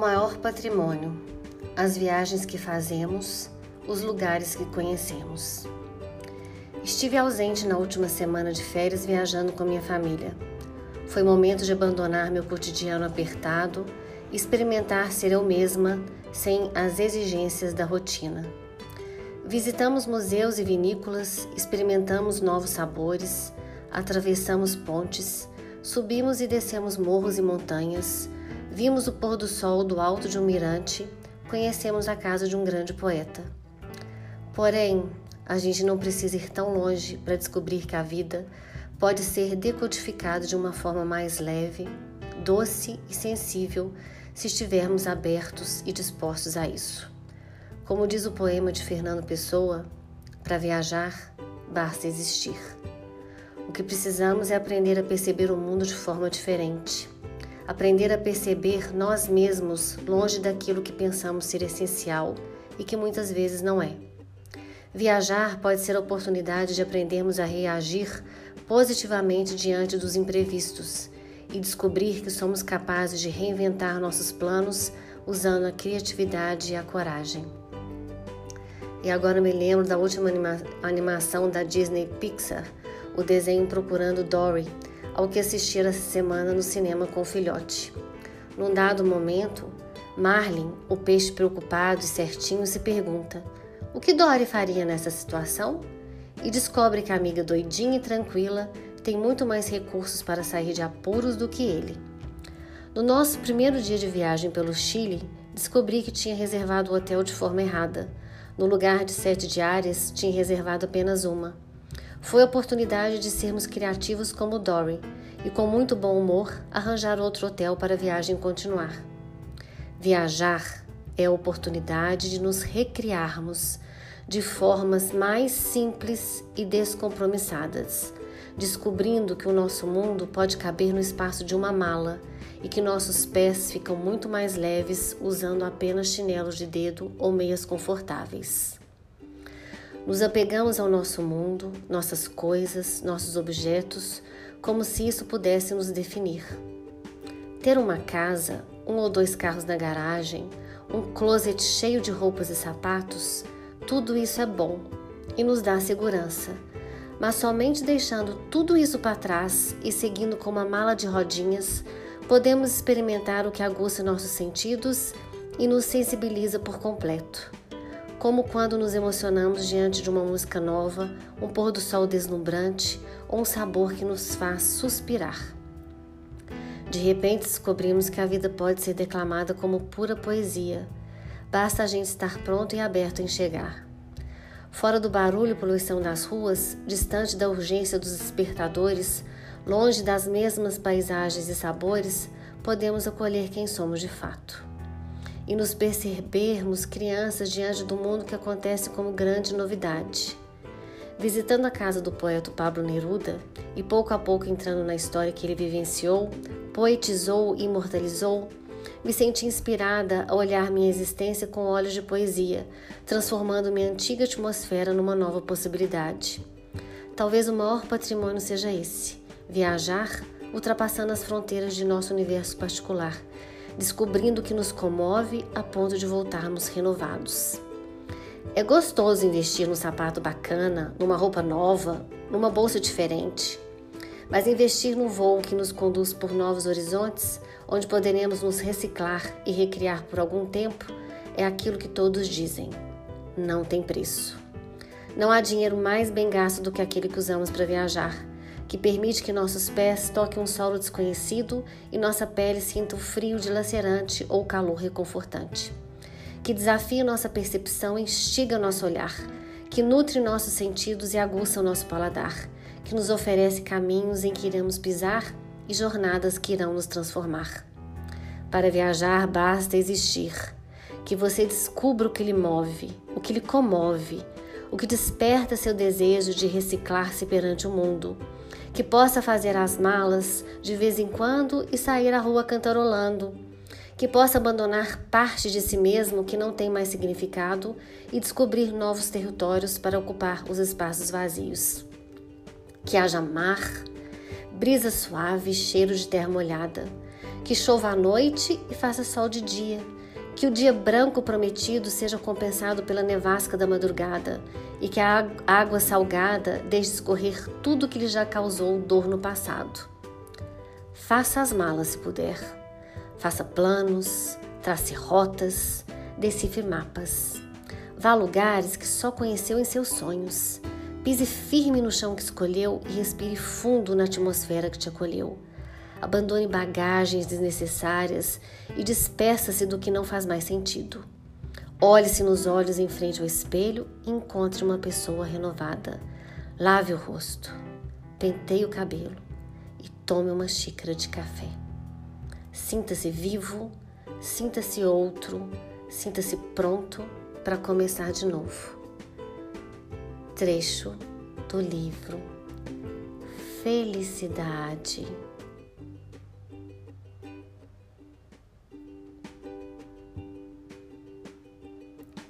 maior patrimônio, as viagens que fazemos, os lugares que conhecemos. Estive ausente na última semana de férias viajando com minha família. Foi momento de abandonar meu cotidiano apertado e experimentar ser eu mesma sem as exigências da rotina. Visitamos museus e vinícolas, experimentamos novos sabores, atravessamos pontes, subimos e descemos morros e montanhas, vimos o pôr do sol do alto de um mirante, conhecemos a casa de um grande poeta. Porém, a gente não precisa ir tão longe para descobrir que a vida pode ser decodificada de uma forma mais leve, doce e sensível se estivermos abertos e dispostos a isso. Como diz o poema de Fernando Pessoa, para viajar basta existir. O que precisamos é aprender a perceber o mundo de forma diferente. Aprender a perceber nós mesmos longe daquilo que pensamos ser essencial e que muitas vezes não é. Viajar pode ser a oportunidade de aprendermos a reagir positivamente diante dos imprevistos e descobrir que somos capazes de reinventar nossos planos usando a criatividade e a coragem. E agora me lembro da última anima animação da Disney Pixar, o desenho Procurando Dory, ao que assisti essa semana no cinema com o filhote. Num dado momento, Marlin, o peixe preocupado e certinho, se pergunta: o que Dory faria nessa situação? E descobre que a amiga doidinha e tranquila tem muito mais recursos para sair de apuros do que ele. No nosso primeiro dia de viagem pelo Chile, descobri que tinha reservado o hotel de forma errada no lugar de sete diárias, tinha reservado apenas uma. Foi a oportunidade de sermos criativos como Dory e, com muito bom humor, arranjar outro hotel para a viagem continuar. Viajar é a oportunidade de nos recriarmos de formas mais simples e descompromissadas, descobrindo que o nosso mundo pode caber no espaço de uma mala e que nossos pés ficam muito mais leves usando apenas chinelos de dedo ou meias confortáveis. Nos apegamos ao nosso mundo, nossas coisas, nossos objetos, como se isso pudesse nos definir. Ter uma casa, um ou dois carros na garagem, um closet cheio de roupas e sapatos, tudo isso é bom e nos dá segurança. Mas somente deixando tudo isso para trás e seguindo com uma mala de rodinhas, podemos experimentar o que aguça nossos sentidos e nos sensibiliza por completo. Como quando nos emocionamos diante de uma música nova, um pôr do sol deslumbrante ou um sabor que nos faz suspirar. De repente descobrimos que a vida pode ser declamada como pura poesia. Basta a gente estar pronto e aberto em chegar. Fora do barulho e poluição das ruas, distante da urgência dos despertadores, Longe das mesmas paisagens e sabores, podemos acolher quem somos de fato. E nos percebermos crianças diante do mundo que acontece como grande novidade. Visitando a casa do poeta Pablo Neruda e pouco a pouco entrando na história que ele vivenciou, poetizou e imortalizou, me senti inspirada a olhar minha existência com olhos de poesia, transformando minha antiga atmosfera numa nova possibilidade. Talvez o maior patrimônio seja esse: viajar ultrapassando as fronteiras de nosso universo particular, descobrindo o que nos comove a ponto de voltarmos renovados. É gostoso investir num sapato bacana, numa roupa nova, numa bolsa diferente. Mas investir num voo que nos conduz por novos horizontes, onde poderemos nos reciclar e recriar por algum tempo, é aquilo que todos dizem: não tem preço. Não há dinheiro mais bem gasto do que aquele que usamos para viajar que permite que nossos pés toquem um solo desconhecido e nossa pele sinta o frio dilacerante ou calor reconfortante. Que desafia nossa percepção e instiga nosso olhar, que nutre nossos sentidos e aguça o nosso paladar, que nos oferece caminhos em que iremos pisar e jornadas que irão nos transformar. Para viajar basta existir, que você descubra o que lhe move, o que lhe comove, o que desperta seu desejo de reciclar-se perante o mundo que possa fazer as malas de vez em quando e sair à rua cantarolando, que possa abandonar parte de si mesmo que não tem mais significado e descobrir novos territórios para ocupar os espaços vazios. Que haja mar, brisa suave, cheiro de terra molhada, Que chova à noite e faça sol de dia. Que o dia branco prometido seja compensado pela nevasca da madrugada e que a água salgada deixe escorrer tudo que lhe já causou dor no passado. Faça as malas se puder. Faça planos, trace rotas, decifre mapas. Vá a lugares que só conheceu em seus sonhos. Pise firme no chão que escolheu e respire fundo na atmosfera que te acolheu. Abandone bagagens desnecessárias e despeça-se do que não faz mais sentido. Olhe-se nos olhos em frente ao espelho e encontre uma pessoa renovada. Lave o rosto, penteie o cabelo e tome uma xícara de café. Sinta-se vivo, sinta-se outro, sinta-se pronto para começar de novo. Trecho do livro Felicidade.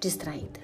Distraída.